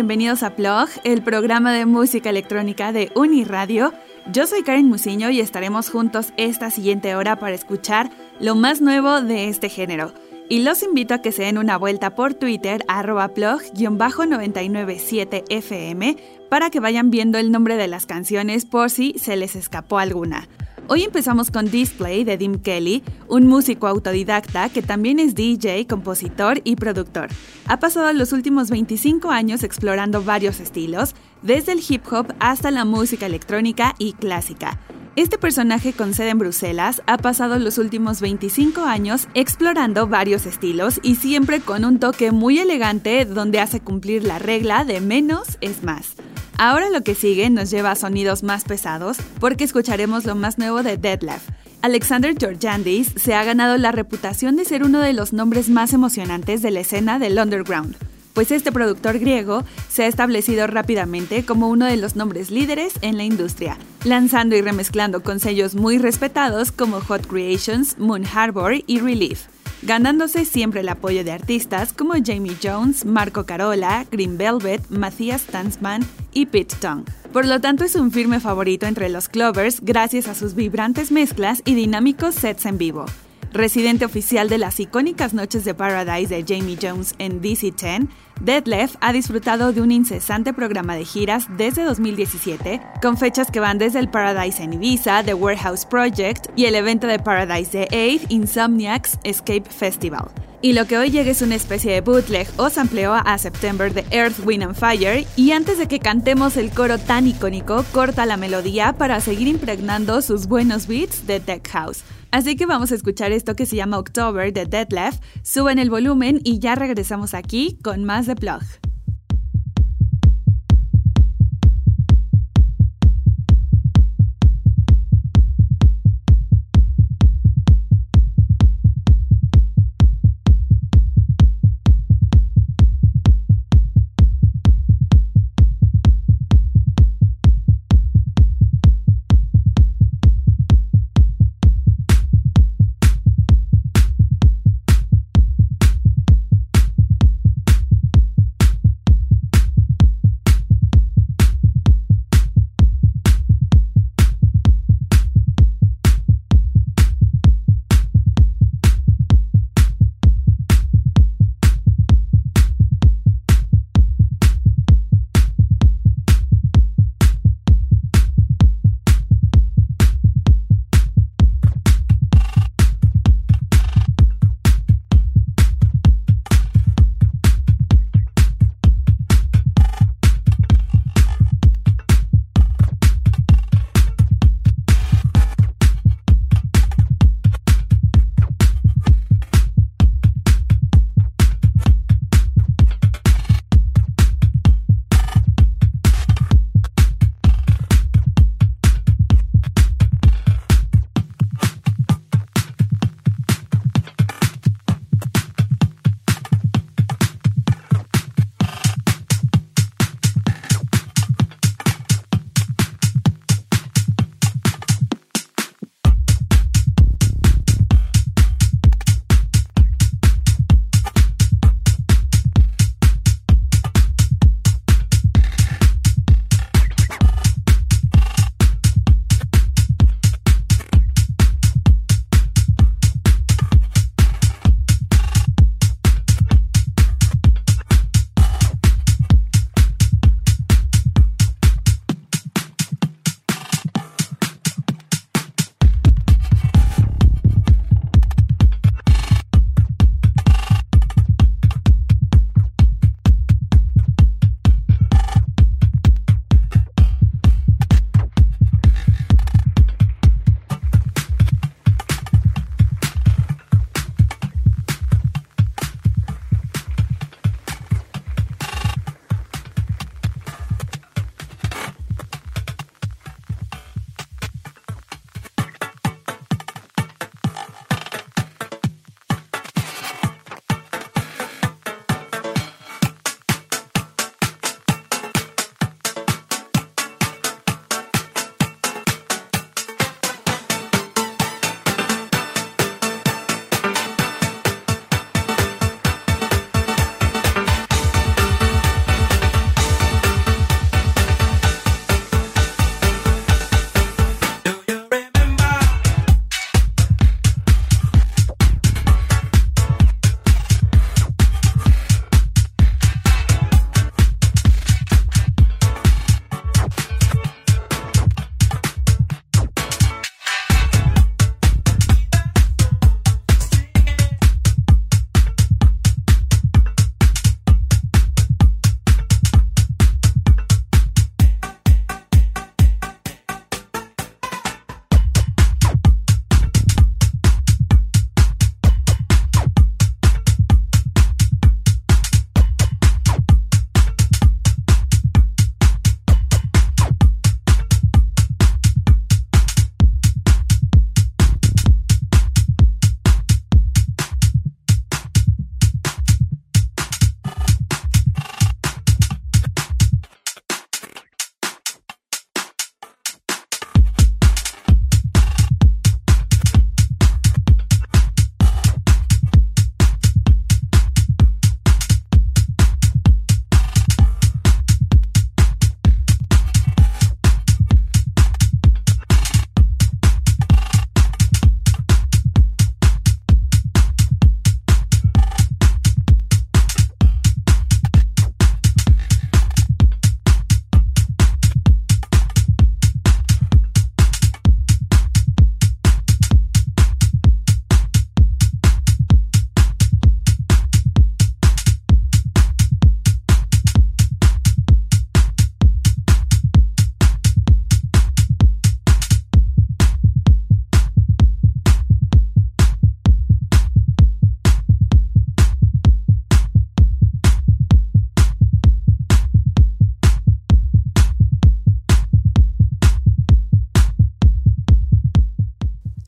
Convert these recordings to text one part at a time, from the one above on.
Bienvenidos a Plog, el programa de música electrónica de Uniradio. Yo soy Karen Musiño y estaremos juntos esta siguiente hora para escuchar lo más nuevo de este género. Y los invito a que se den una vuelta por Twitter, arroba plog-997fm, para que vayan viendo el nombre de las canciones por si se les escapó alguna. Hoy empezamos con Display de Dim Kelly, un músico autodidacta que también es DJ, compositor y productor. Ha pasado los últimos 25 años explorando varios estilos, desde el hip hop hasta la música electrónica y clásica. Este personaje con sede en Bruselas ha pasado los últimos 25 años explorando varios estilos y siempre con un toque muy elegante donde hace cumplir la regla de menos es más. Ahora lo que sigue nos lleva a sonidos más pesados porque escucharemos lo más nuevo de Deadlift. Alexander Georgiandis se ha ganado la reputación de ser uno de los nombres más emocionantes de la escena del underground, pues este productor griego se ha establecido rápidamente como uno de los nombres líderes en la industria, lanzando y remezclando con sellos muy respetados como Hot Creations, Moon Harbor y Relief ganándose siempre el apoyo de artistas como Jamie Jones, Marco Carola, Green Velvet, Matthias Tanzman y Pete Tong. Por lo tanto, es un firme favorito entre los Clovers gracias a sus vibrantes mezclas y dinámicos sets en vivo. Residente oficial de las icónicas noches de Paradise de Jamie Jones en DC-10, Deadlift ha disfrutado de un incesante programa de giras desde 2017, con fechas que van desde el Paradise en Ibiza, The Warehouse Project y el evento de Paradise de 8 Insomniacs Escape Festival. Y lo que hoy llega es una especie de bootleg o sampleo a September de Earth, Wind and Fire. Y antes de que cantemos el coro tan icónico, corta la melodía para seguir impregnando sus buenos beats de Tech House. Así que vamos a escuchar esto que se llama October de Deadlift. Suben el volumen y ya regresamos aquí con más de Plug.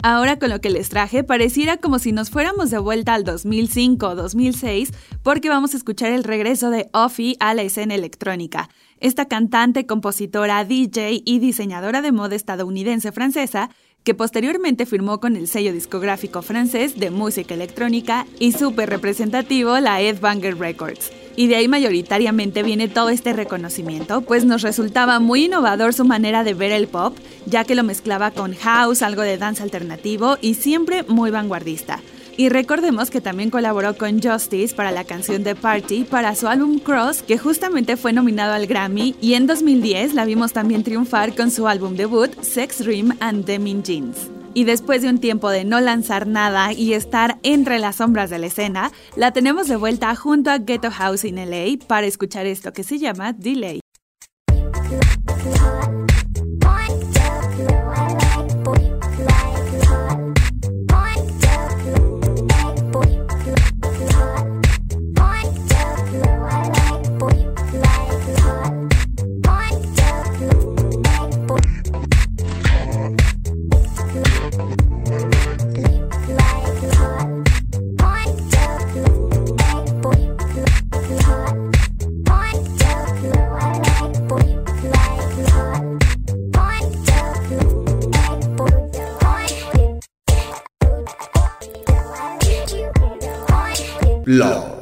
Ahora con lo que les traje, pareciera como si nos fuéramos de vuelta al 2005 o 2006, porque vamos a escuchar el regreso de Offie a la escena electrónica. Esta cantante, compositora, DJ y diseñadora de moda estadounidense francesa que posteriormente firmó con el sello discográfico francés de música electrónica y súper representativo la Ed Banger Records. Y de ahí mayoritariamente viene todo este reconocimiento, pues nos resultaba muy innovador su manera de ver el pop, ya que lo mezclaba con house, algo de dance alternativo y siempre muy vanguardista. Y recordemos que también colaboró con Justice para la canción The Party para su álbum Cross, que justamente fue nominado al Grammy, y en 2010 la vimos también triunfar con su álbum debut Sex Dream and Demin Jeans. Y después de un tiempo de no lanzar nada y estar entre las sombras de la escena, la tenemos de vuelta junto a Ghetto House in LA para escuchar esto que se llama Delay. Love.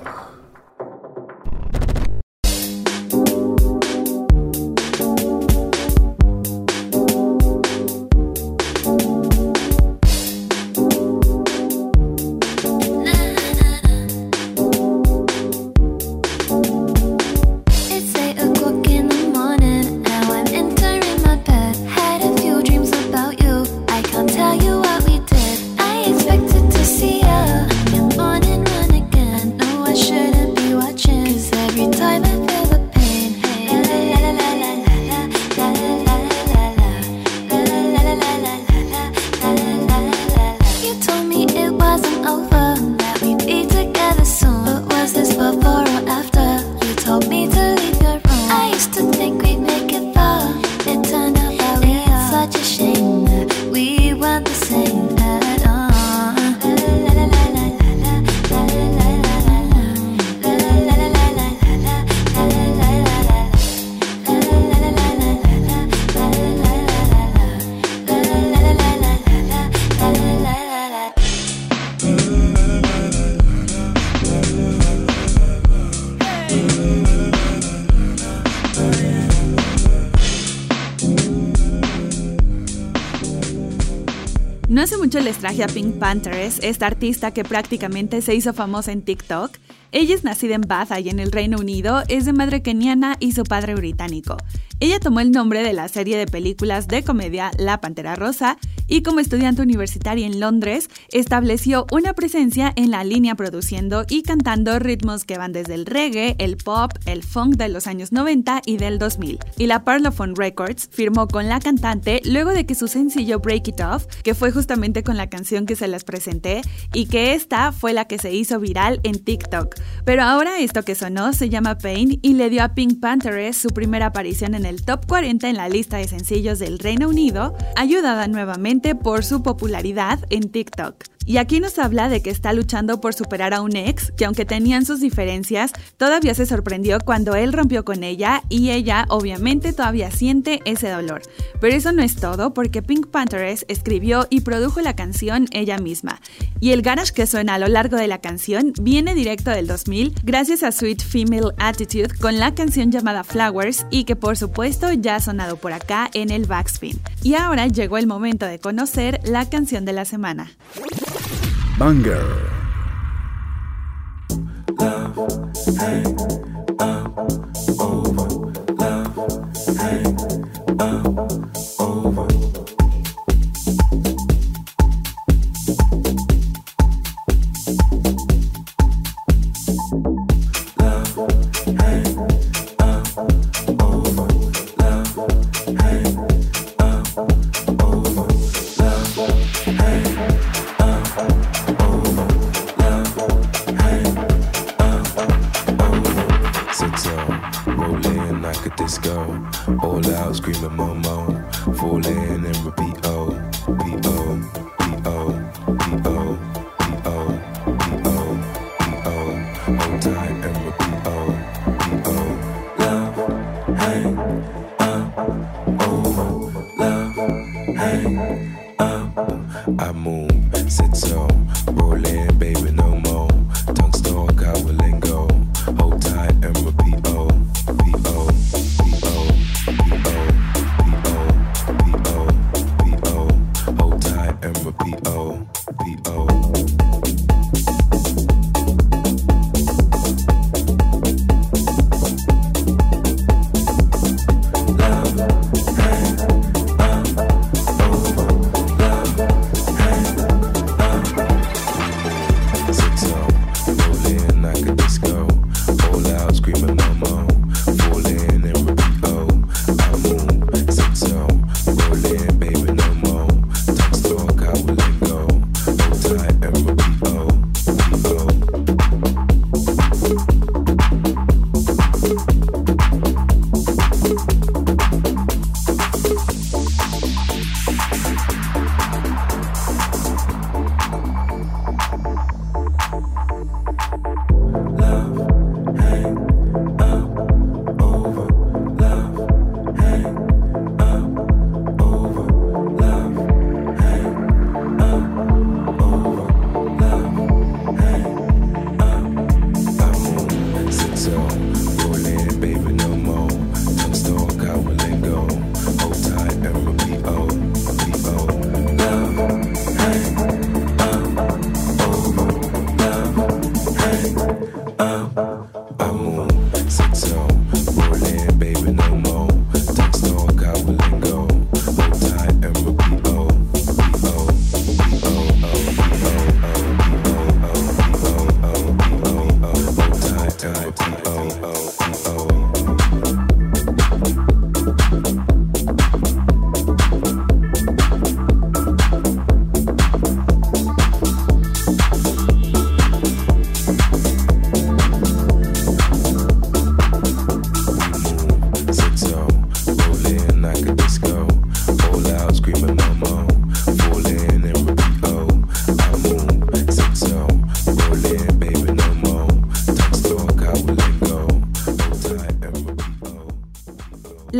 Les traje a Pink Panthers, esta artista que prácticamente se hizo famosa en TikTok. Ella es nacida en Bath, y en el Reino Unido, es de madre keniana y su padre británico. Ella tomó el nombre de la serie de películas de comedia La Pantera Rosa y como estudiante universitaria en Londres estableció una presencia en la línea produciendo y cantando ritmos que van desde el reggae, el pop, el funk de los años 90 y del 2000. Y la Parlophone Records firmó con la cantante luego de que su sencillo Break It Off, que fue justamente con la canción que se les presenté y que esta fue la que se hizo viral en TikTok. Pero ahora esto que sonó se llama Pain y le dio a Pink Panthers su primera aparición en el top 40 en la lista de sencillos del Reino Unido, ayudada nuevamente por su popularidad en TikTok. Y aquí nos habla de que está luchando por superar a un ex, que aunque tenían sus diferencias, todavía se sorprendió cuando él rompió con ella y ella obviamente todavía siente ese dolor. Pero eso no es todo porque Pink Panthers escribió y produjo la canción ella misma. Y el garage que suena a lo largo de la canción viene directo del 2000 gracias a Sweet Female Attitude con la canción llamada Flowers y que por supuesto ya ha sonado por acá en el backspin. Y ahora llegó el momento de conocer la canción de la semana. Banger. Love, hey, up, over. Love, hey, up,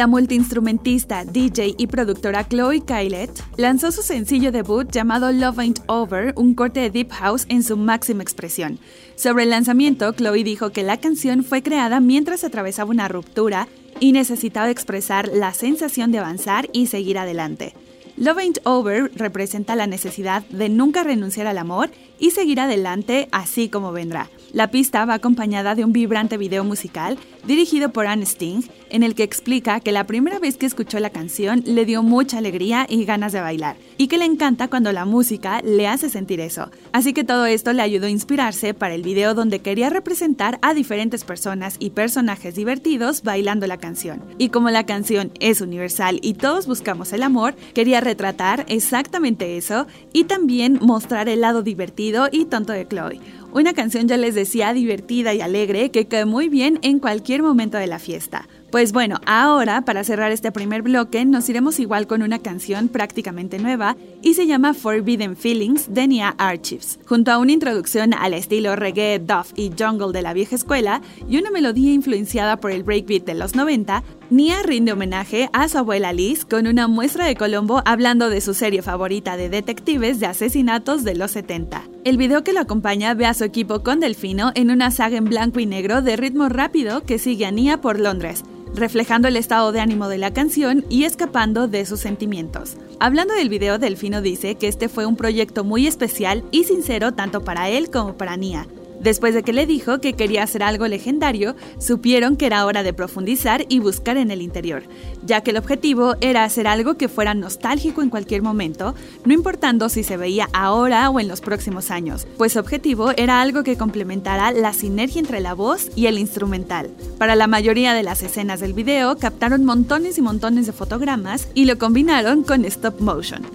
La multiinstrumentista, DJ y productora Chloe Kylet lanzó su sencillo debut llamado Love Ain't Over, un corte de Deep House en su máxima expresión. Sobre el lanzamiento, Chloe dijo que la canción fue creada mientras atravesaba una ruptura y necesitaba expresar la sensación de avanzar y seguir adelante. Love Ain't Over representa la necesidad de nunca renunciar al amor y seguir adelante así como vendrá. La pista va acompañada de un vibrante video musical dirigido por Anne Sting, en el que explica que la primera vez que escuchó la canción le dio mucha alegría y ganas de bailar, y que le encanta cuando la música le hace sentir eso. Así que todo esto le ayudó a inspirarse para el video donde quería representar a diferentes personas y personajes divertidos bailando la canción. Y como la canción es universal y todos buscamos el amor, quería retratar exactamente eso y también mostrar el lado divertido y tonto de Chloe una canción ya les decía divertida y alegre que cae muy bien en cualquier momento de la fiesta. Pues bueno, ahora para cerrar este primer bloque nos iremos igual con una canción prácticamente nueva y se llama Forbidden Feelings de Nia Archives. Junto a una introducción al estilo reggae, duff y jungle de la vieja escuela y una melodía influenciada por el breakbeat de los 90, Nia rinde homenaje a su abuela Liz con una muestra de Colombo hablando de su serie favorita de detectives de asesinatos de los 70. El video que lo acompaña ve a su equipo con Delfino en una saga en blanco y negro de ritmo rápido que sigue a Nia por Londres, reflejando el estado de ánimo de la canción y escapando de sus sentimientos. Hablando del video, Delfino dice que este fue un proyecto muy especial y sincero tanto para él como para Nia, Después de que le dijo que quería hacer algo legendario, supieron que era hora de profundizar y buscar en el interior, ya que el objetivo era hacer algo que fuera nostálgico en cualquier momento, no importando si se veía ahora o en los próximos años, pues su objetivo era algo que complementara la sinergia entre la voz y el instrumental. Para la mayoría de las escenas del video captaron montones y montones de fotogramas y lo combinaron con stop motion.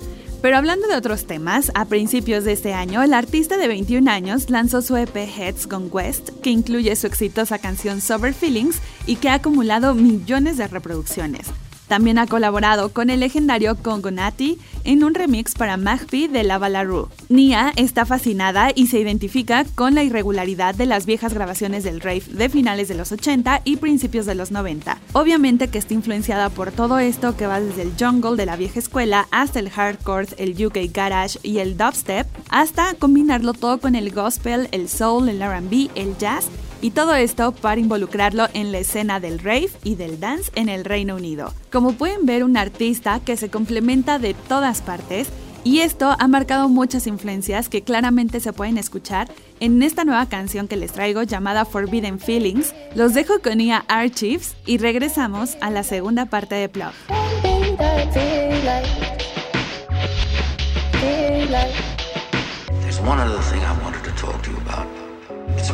Pero hablando de otros temas, a principios de este año, el artista de 21 años lanzó su EP Heads Gone West, que incluye su exitosa canción Sober Feelings y que ha acumulado millones de reproducciones. También ha colaborado con el legendario Congo Nati en un remix para Magpie de La Rue. Nia está fascinada y se identifica con la irregularidad de las viejas grabaciones del rave de finales de los 80 y principios de los 90. Obviamente que está influenciada por todo esto que va desde el jungle de la vieja escuela hasta el hardcore, el UK garage y el dubstep, hasta combinarlo todo con el gospel, el soul, el RB, el jazz y todo esto para involucrarlo en la escena del rave y del dance en el Reino Unido. Como pueden ver, un artista que se complementa de todas partes y esto ha marcado muchas influencias que claramente se pueden escuchar en esta nueva canción que les traigo llamada Forbidden Feelings. Los dejo con Ia Archives y regresamos a la segunda parte de Plug.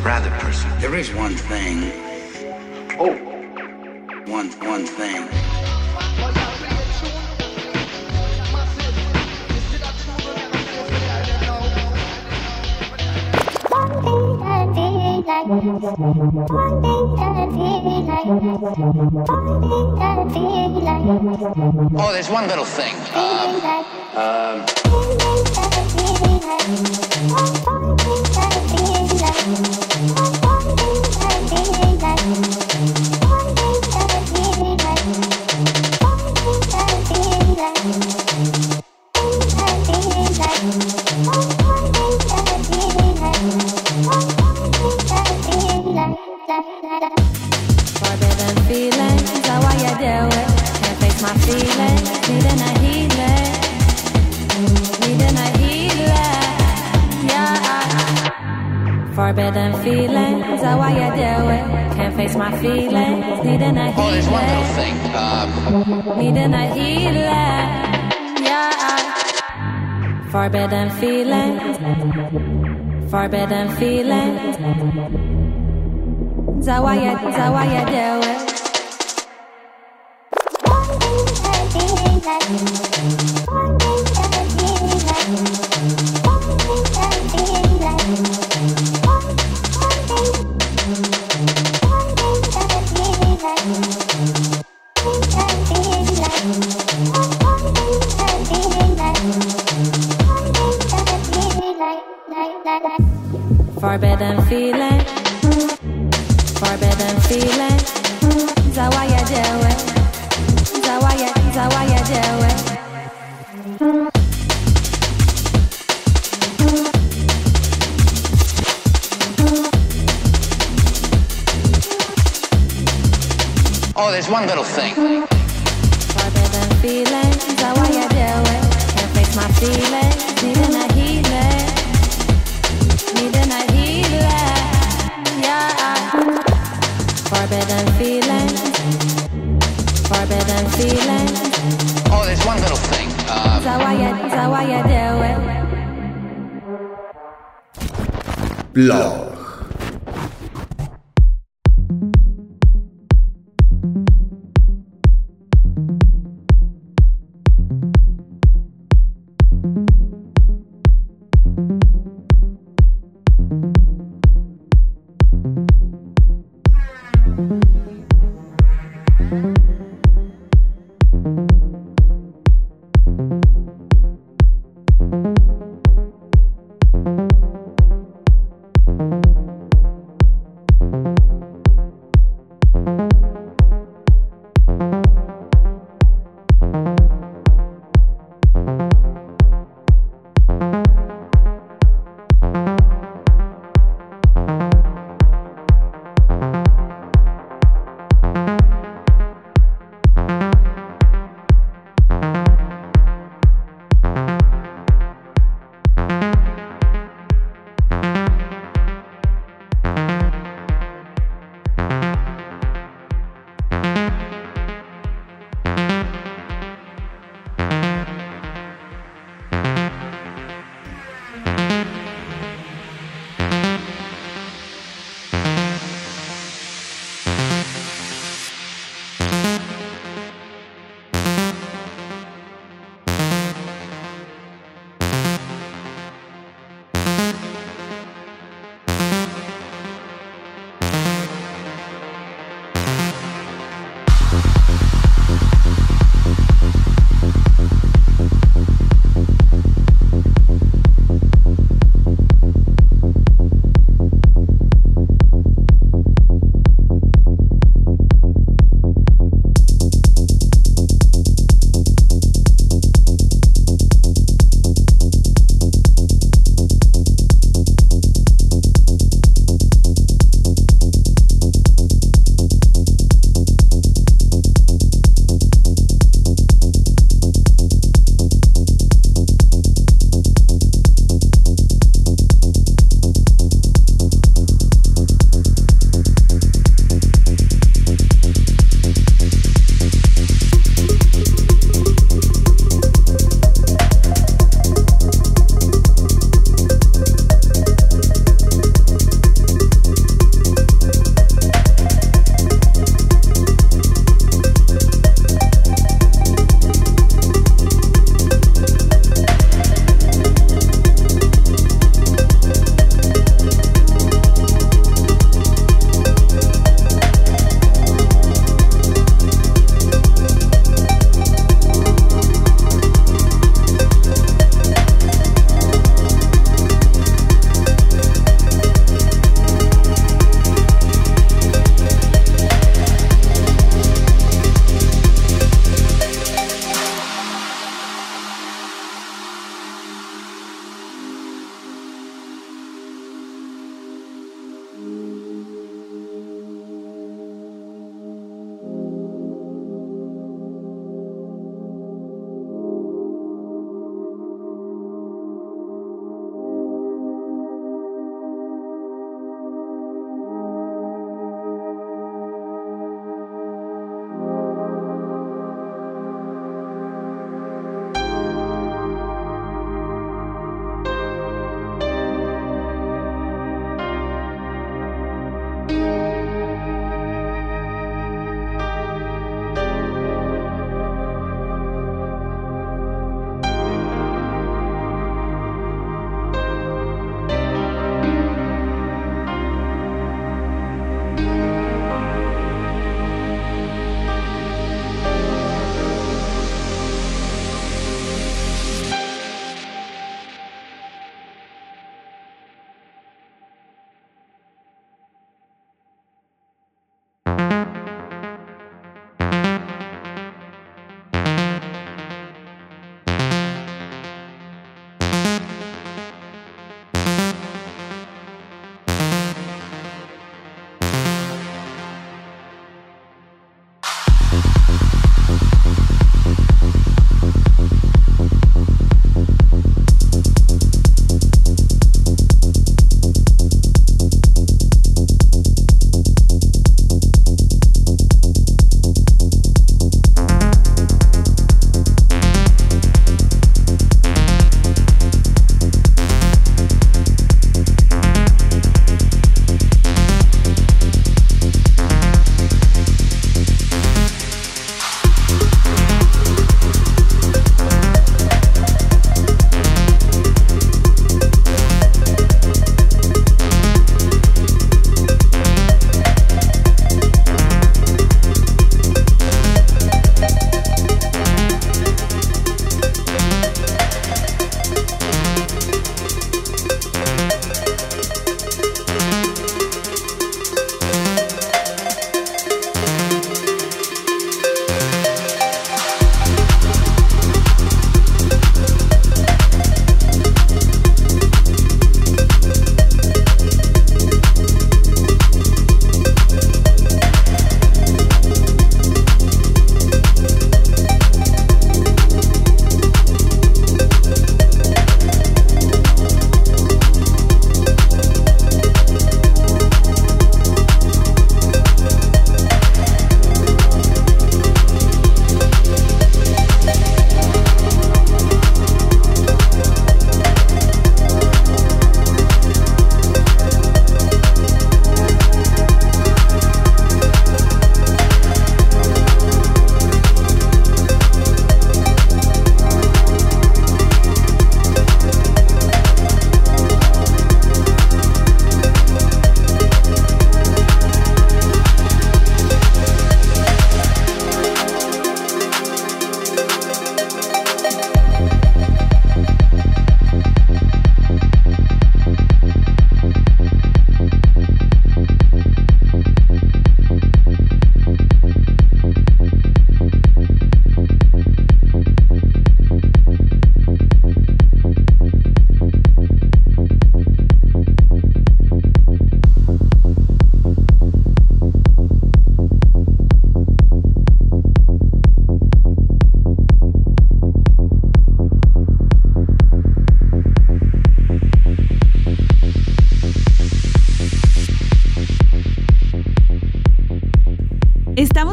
Rather personal. There is one thing. Oh. One, one thing. Oh, there's one little thing. Um, um, Forbidden feelings are why you do it. Can't face my feelings, needing a healing. Oh, there's one little thing. Um... Needing a healing. Yeah. Forbidden feelings. Forbidden feelings. Is that why you, like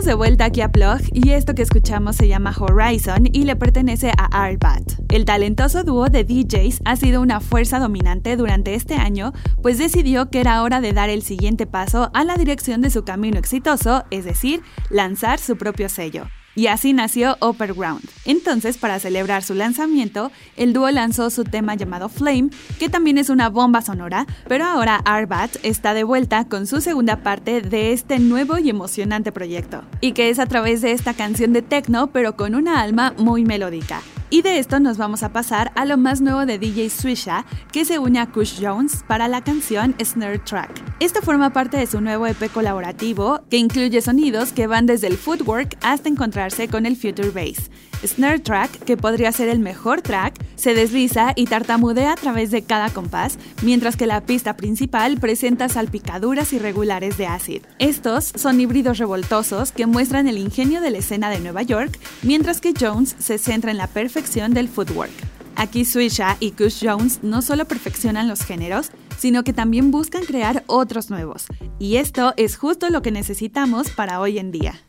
de vuelta aquí a Plug y esto que escuchamos se llama Horizon y le pertenece a Arbat. El talentoso dúo de DJs ha sido una fuerza dominante durante este año, pues decidió que era hora de dar el siguiente paso a la dirección de su camino exitoso, es decir, lanzar su propio sello y así nació Upper Ground. Entonces, para celebrar su lanzamiento, el dúo lanzó su tema llamado Flame, que también es una bomba sonora, pero ahora Arbat está de vuelta con su segunda parte de este nuevo y emocionante proyecto, y que es a través de esta canción de techno, pero con una alma muy melódica. Y de esto nos vamos a pasar a lo más nuevo de DJ Swisha, que se une a Kush Jones para la canción Snare Track. Esto forma parte de su nuevo EP colaborativo, que incluye sonidos que van desde el footwork hasta encontrarse con el future bass. Snare Track, que podría ser el mejor track, se desliza y tartamudea a través de cada compás, mientras que la pista principal presenta salpicaduras irregulares de acid. Estos son híbridos revoltosos que muestran el ingenio de la escena de Nueva York, mientras que Jones se centra en la perfección del footwork. Aquí Swisha y Kush Jones no solo perfeccionan los géneros, sino que también buscan crear otros nuevos. Y esto es justo lo que necesitamos para hoy en día.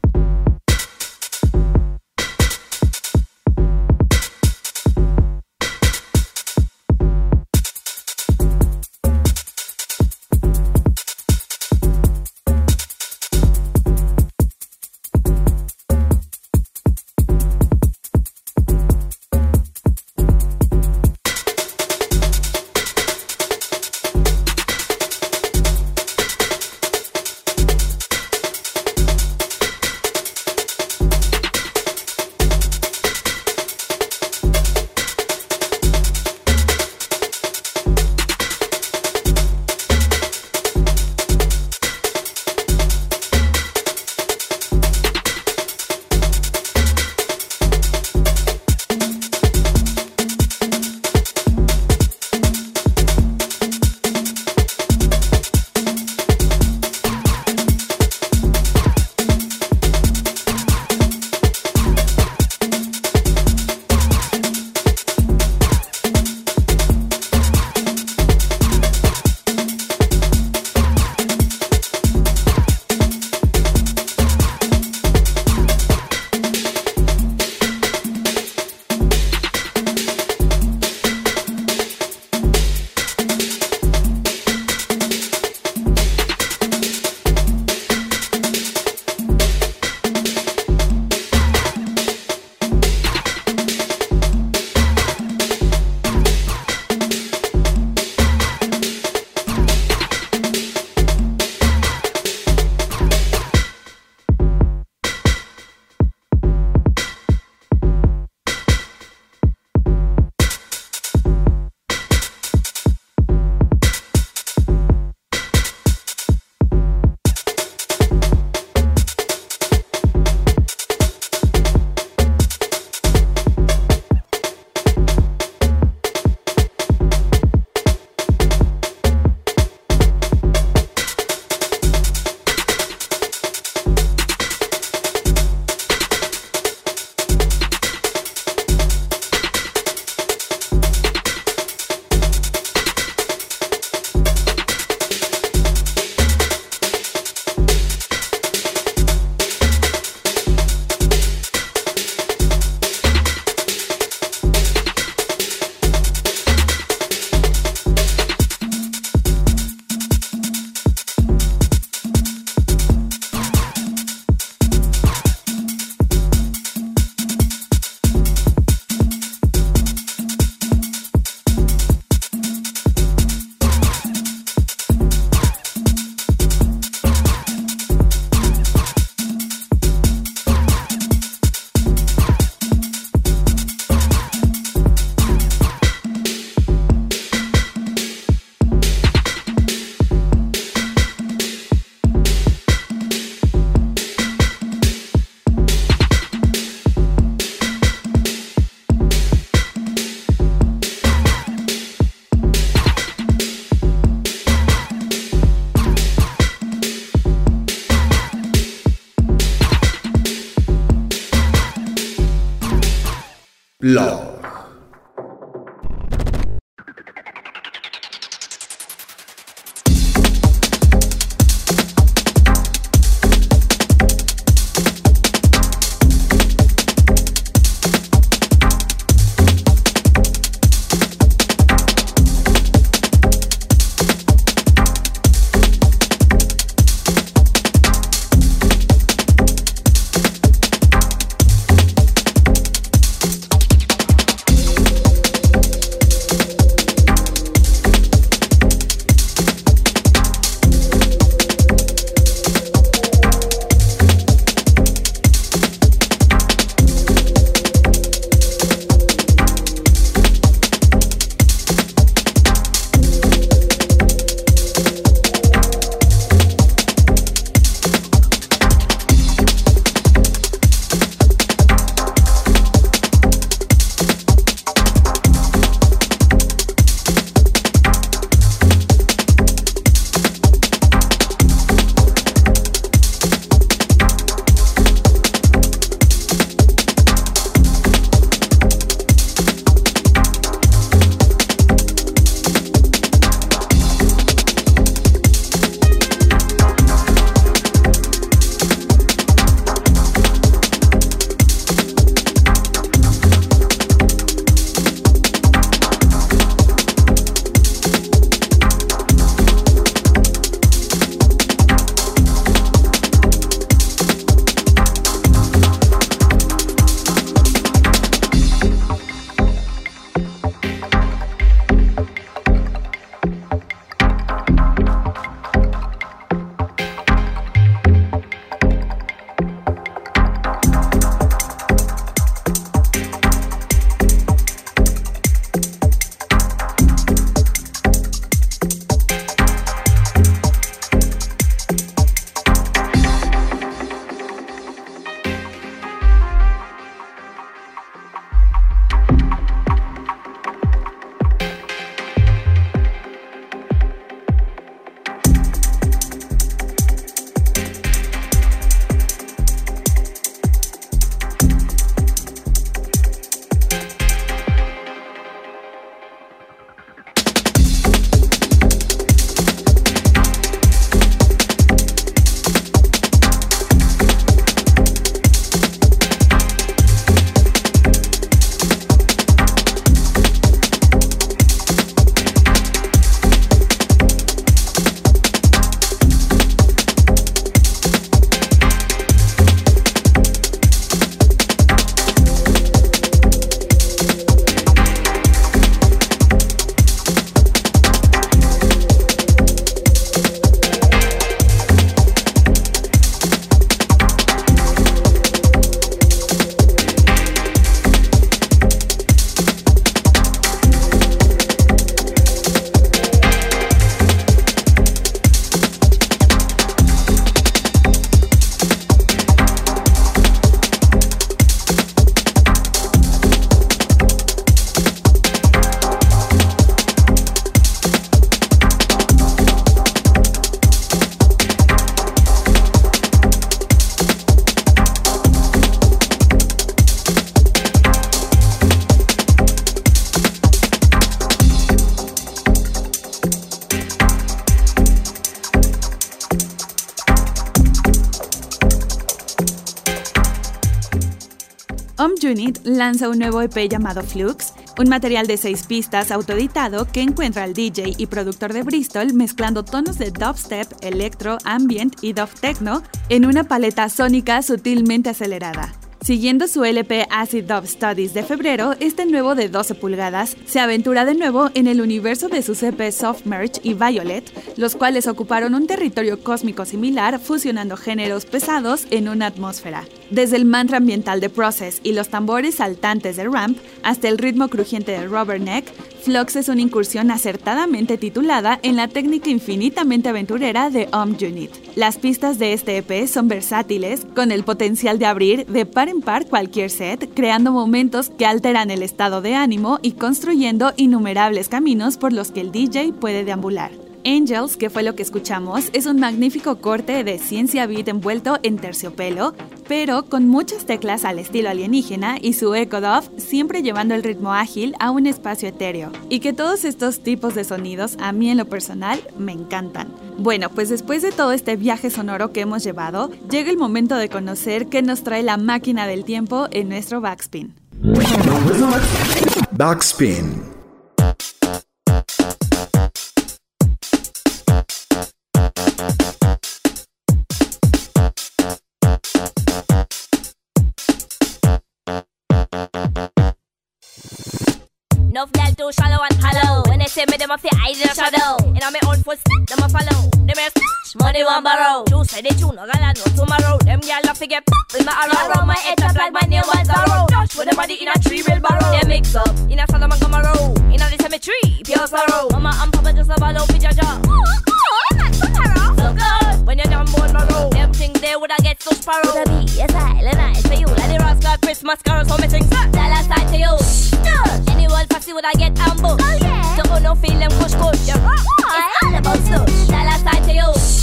Lanza un nuevo EP llamado Flux, un material de seis pistas autoeditado que encuentra al DJ y productor de Bristol mezclando tonos de dubstep, electro, ambient y dub techno en una paleta sónica sutilmente acelerada. Siguiendo su LP Acid Dub Studies de febrero, este nuevo de 12 pulgadas se aventura de nuevo en el universo de sus EP Soft Merge y Violet, los cuales ocuparon un territorio cósmico similar fusionando géneros pesados en una atmósfera. Desde el mantra ambiental de Process y los tambores saltantes de Ramp hasta el ritmo crujiente de Rubberneck, Flux es una incursión acertadamente titulada en la técnica infinitamente aventurera de Om Unit. Las pistas de este EP son versátiles, con el potencial de abrir de par en par cualquier set, creando momentos que alteran el estado de ánimo y construyendo innumerables caminos por los que el DJ puede deambular. Angels, que fue lo que escuchamos, es un magnífico corte de ciencia beat envuelto en terciopelo, pero con muchas teclas al estilo alienígena y su echo dove siempre llevando el ritmo ágil a un espacio etéreo. Y que todos estos tipos de sonidos a mí en lo personal me encantan. Bueno, pues después de todo este viaje sonoro que hemos llevado, llega el momento de conocer qué nos trae la máquina del tiempo en nuestro backspin. Backspin. Enough gal too shallow and hollow. When they say me, them a fi hide in shadow. In a me own footstep, them a follow. Them a stash, money one borrow. You say they tune, no gal no tomorrow. Them gal a fi get pop in my arrow. Around my head up like my name was Zorro. Dash with the body in a tree real barrow. They mix up in a Solomon Camaro. In a cemetery, pure sorrow. Mama and Papa just a follow fi jaja. So good. When you're down born marrow, them things they woulda get so sparrow. Woulda be yes I, let I for you. Like the rascal Christmas carols, so me sing. Dollar side to you. Any world passy would I get ambo? Oh yeah. Don't no feel them push push. Yeah. It's all about stuff. Dollar side to you.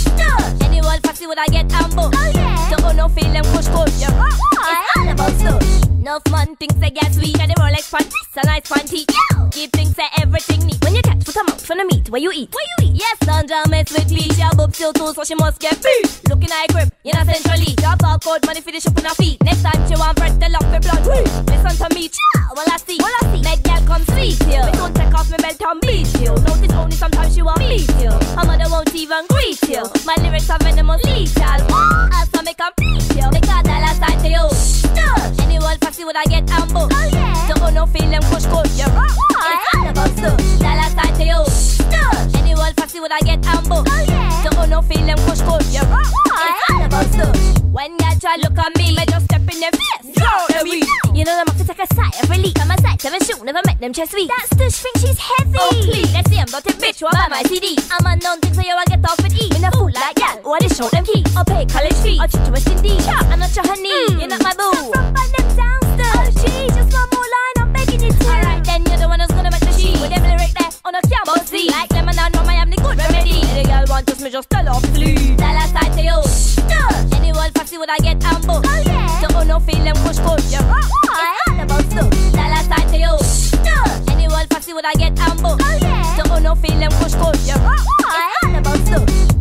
Any world passy would I get ambo? Oh yeah. Don't no feel them push push. Yeah. It's all about stuff. Enough man thinks they get sweet and they roll like panties. A nice panty. Yeah. Keep things say everything neat. When you catch put a mouth from the meat, where you eat? Where you eat? Yes, Sandra mess with peach. Your boob still too, so she must get beat. Looking at grip, you know centrally. Drop out code money for the shop on her feet. Next time she want bread, the lock for blood. Listen to me, yeah. Well I see, well I see. Make girl come sweet you. Me don't take off my belt and beat you. Notice only sometimes she want beat you. Won't even greet you. My lyrics are venomous lethal. As I make 'em beat you. Make a dollar side to you. Any world passy would I get ambo? Oh yeah. Don't no feel them push push. Yeah. It's all about stuff. Dollar side to you. Any passy would I get ambo? Oh yeah. Don't no feel them push push. Yeah. It's all about stuff. When y'all try look at me, me just step in their face. Yo, You know them have to take a side every leak. I'm a side seven shoot, never met them chest weak. That's the think she's heavy. Oh please, let's see 'em dirty bitch. What buy my CD? I'm a known thing, so you I get off and eat. In a fool like that, or they show them keys. I'll pay college fee. I'll treat you West Indies. I'm not your honey, mm. you're not my boo. From them downstairs. Oh gee, just one more line, I'm begging you to. Alright, then you're the one who's gonna make the sheet. With them lyric there on a camel seat. Like them and I know I the good remedy. Any girl want me just tell off flee. Dollar side to you. Any world passy would I get ambo? Oh yeah. Don't no feel them push push. Yeah. It's all about stuff. Dollar side to you. Any world passy would I get ambo? Oh yeah. Don't no feel them push push. Yeah. It's all about stuff.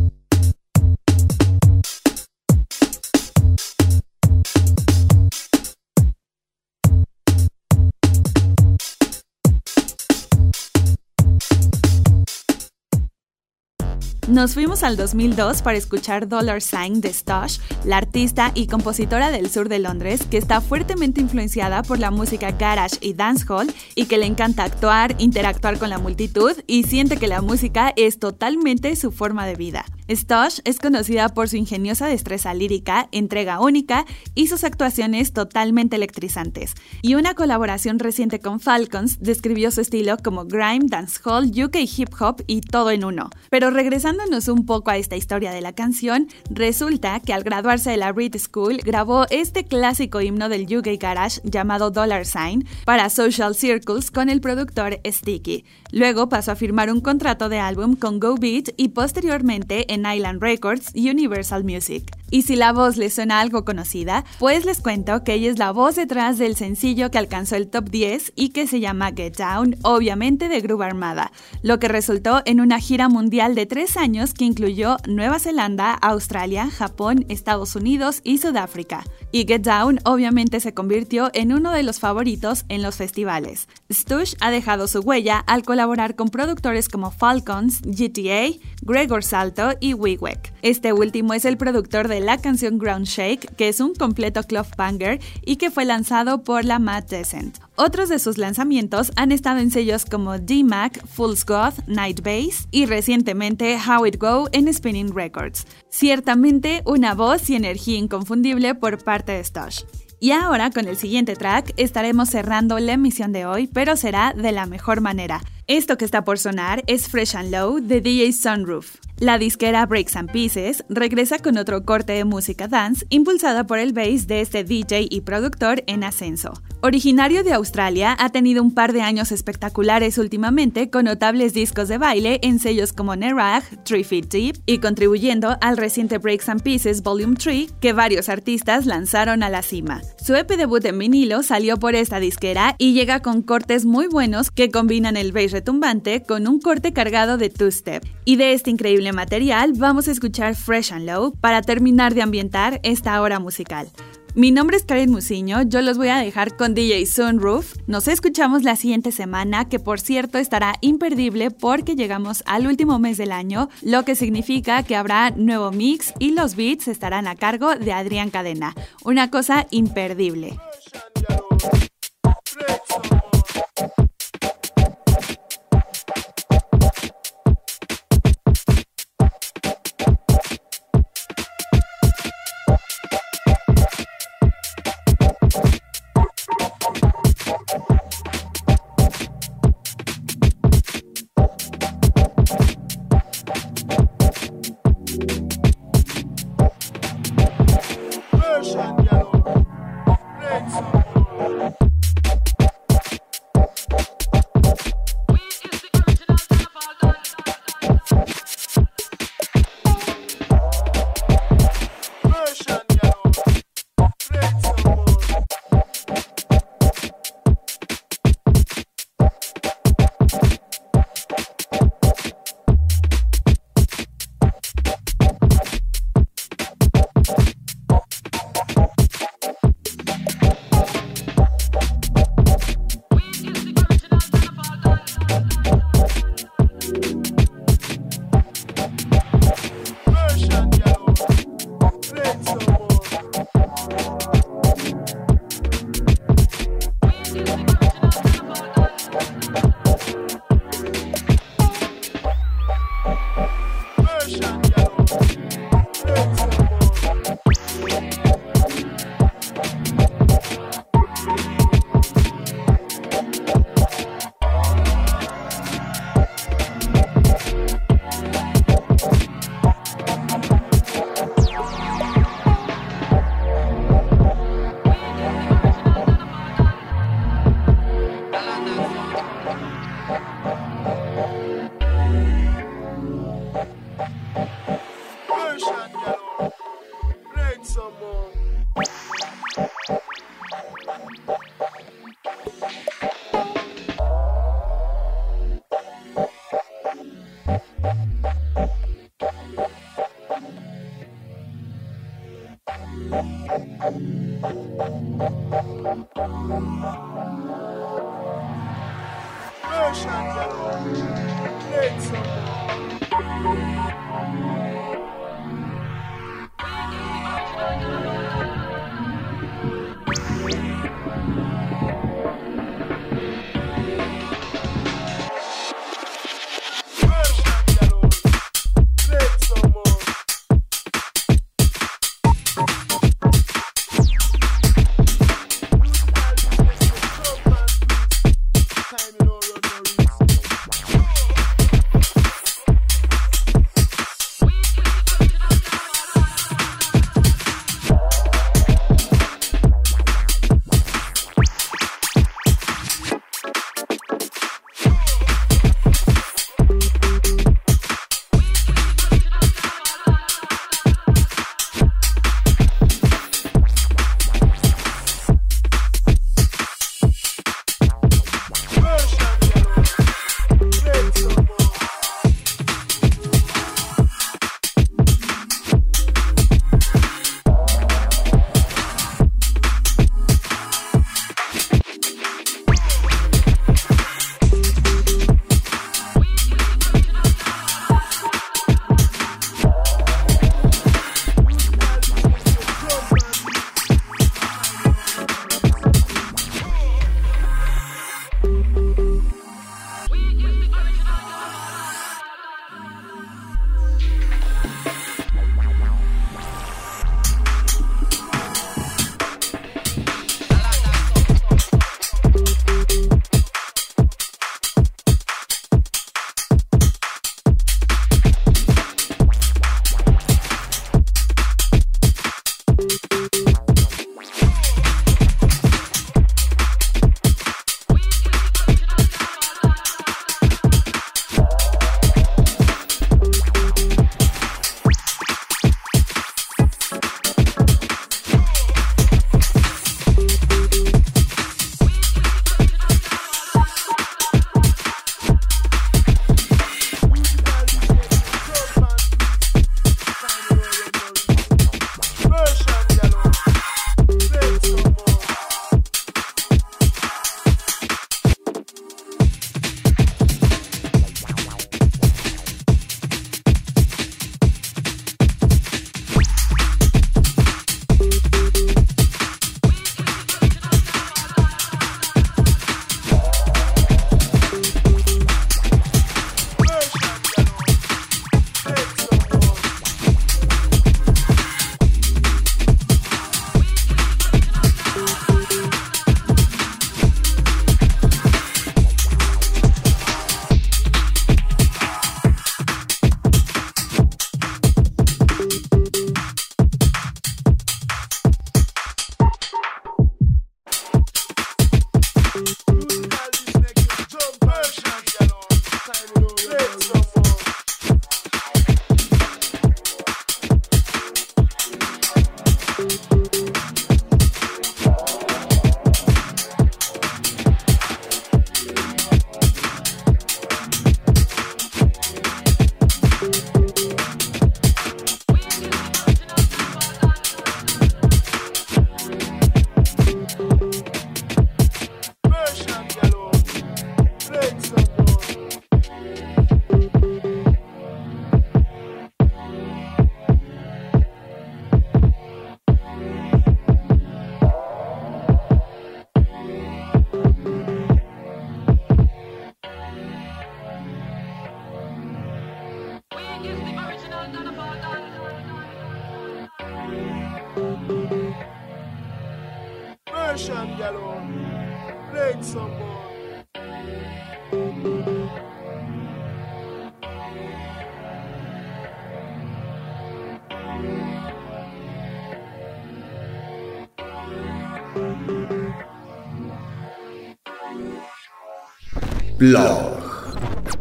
Nos fuimos al 2002 para escuchar Dollar Sign de Stosh, la artista y compositora del sur de Londres que está fuertemente influenciada por la música garage y dancehall y que le encanta actuar, interactuar con la multitud y siente que la música es totalmente su forma de vida. Stosh es conocida por su ingeniosa destreza lírica, entrega única y sus actuaciones totalmente electrizantes. Y una colaboración reciente con Falcons describió su estilo como grime, dancehall, UK hip hop y todo en uno. Pero regresándonos un poco a esta historia de la canción, resulta que al graduarse de la Reed School grabó este clásico himno del UK Garage llamado Dollar Sign para Social Circles con el productor Sticky. Luego pasó a firmar un contrato de álbum con Go Beat y posteriormente en Island Records y Universal Music. Y si la voz les suena algo conocida, pues les cuento que ella es la voz detrás del sencillo que alcanzó el top 10 y que se llama Get Down, obviamente de Groove Armada, lo que resultó en una gira mundial de tres años que incluyó Nueva Zelanda, Australia, Japón, Estados Unidos y Sudáfrica. Y Get Down obviamente se convirtió en uno de los favoritos en los festivales. Stush ha dejado su huella al colaborar con productores como Falcons, GTA, Gregor Salto y Wigwek. Este último es el productor de la canción Ground Shake, que es un completo club banger y que fue lanzado por la Mad Descent. Otros de sus lanzamientos han estado en sellos como D-Mac, Fool's Goth, Night Base y recientemente How It Go en Spinning Records. Ciertamente una voz y energía inconfundible por parte de Stosh. Y ahora con el siguiente track estaremos cerrando la emisión de hoy, pero será de la mejor manera. Esto que está por sonar es Fresh and Low de DJ Sunroof. La disquera Breaks and Pieces regresa con otro corte de música dance impulsada por el bass de este DJ y productor en ascenso. Originario de Australia, ha tenido un par de años espectaculares últimamente con notables discos de baile en sellos como Nerag, Three Feet Deep y contribuyendo al reciente Breaks and Pieces Volume 3 que varios artistas lanzaron a la cima. Su EP debut en vinilo salió por esta disquera y llega con cortes muy buenos que combinan el bass retumbante con un corte cargado de two-step. Y de este increíble material vamos a escuchar Fresh and Low para terminar de ambientar esta hora musical. Mi nombre es Karen Musiño, yo los voy a dejar con DJ Sunroof. Nos escuchamos la siguiente semana, que por cierto estará imperdible porque llegamos al último mes del año, lo que significa que habrá nuevo mix y los beats estarán a cargo de Adrián Cadena. Una cosa imperdible.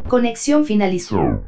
Conexión finalizó.